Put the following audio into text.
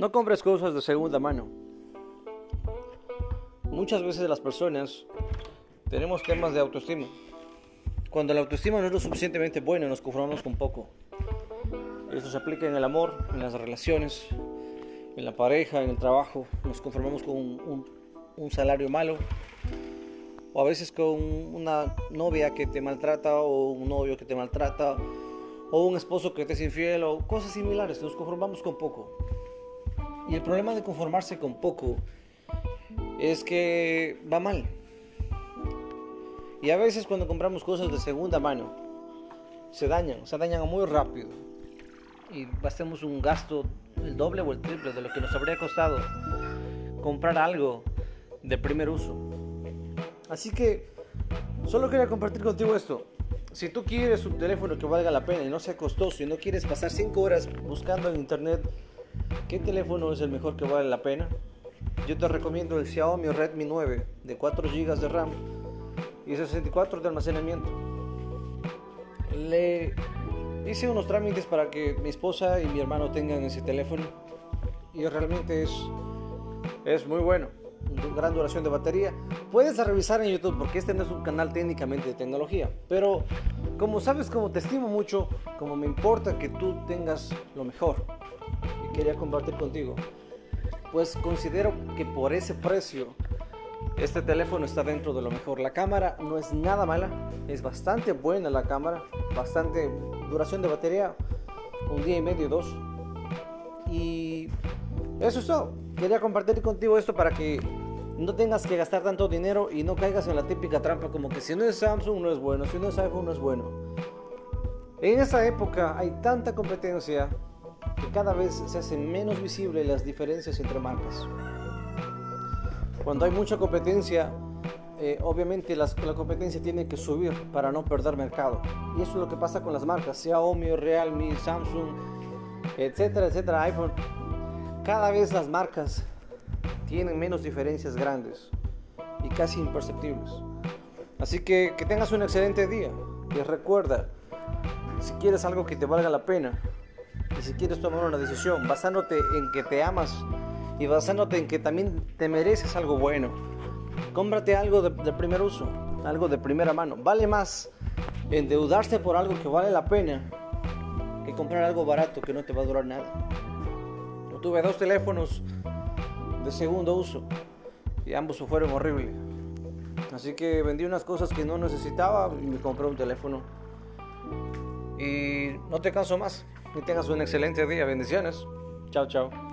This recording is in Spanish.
No compres cosas de segunda mano. Muchas veces las personas tenemos temas de autoestima. Cuando la autoestima no es lo suficientemente buena, nos conformamos con poco. Esto se aplica en el amor, en las relaciones, en la pareja, en el trabajo. Nos conformamos con un, un salario malo. O a veces con una novia que te maltrata o un novio que te maltrata o un esposo que te es infiel o cosas similares. Nos conformamos con poco. Y el problema de conformarse con poco es que va mal. Y a veces cuando compramos cosas de segunda mano, se dañan, se dañan muy rápido. Y hacemos un gasto el doble o el triple de lo que nos habría costado comprar algo de primer uso. Así que solo quería compartir contigo esto. Si tú quieres un teléfono que valga la pena y no sea costoso y no quieres pasar 5 horas buscando en internet ¿Qué teléfono es el mejor que vale la pena? Yo te recomiendo el Xiaomi Redmi 9 de 4 GB de RAM y 64 de almacenamiento. Le hice unos trámites para que mi esposa y mi hermano tengan ese teléfono y realmente es, es muy bueno. Gran duración de batería. Puedes revisar en YouTube porque este no es un canal técnicamente de tecnología. Pero como sabes, como te estimo mucho, como me importa que tú tengas lo mejor quería compartir contigo. Pues considero que por ese precio este teléfono está dentro de lo mejor. La cámara no es nada mala, es bastante buena la cámara, bastante duración de batería, un día y medio, dos. Y eso es todo. Quería compartir contigo esto para que no tengas que gastar tanto dinero y no caigas en la típica trampa como que si no es Samsung no es bueno, si no es iPhone no es bueno. En esa época hay tanta competencia que cada vez se hacen menos visibles las diferencias entre marcas. Cuando hay mucha competencia, eh, obviamente la competencia tiene que subir para no perder mercado. Y eso es lo que pasa con las marcas, Xiaomi, Realme, Samsung, etcétera, etcétera, iPhone. Cada vez las marcas tienen menos diferencias grandes y casi imperceptibles. Así que que tengas un excelente día y recuerda, si quieres algo que te valga la pena, y si quieres tomar una decisión basándote en que te amas y basándote en que también te mereces algo bueno, cómprate algo de, primer uso, algo de primera mano. Vale más endeudarse por algo que vale la pena que comprar algo barato que no te va a durar nada. Tuve dos teléfonos de segundo uso y ambos fueron horribles. Así que vendí unas cosas que no necesitaba y me compré un teléfono. Y no te canso más. Que tengas un excelente día. Bendiciones. Chao, chao.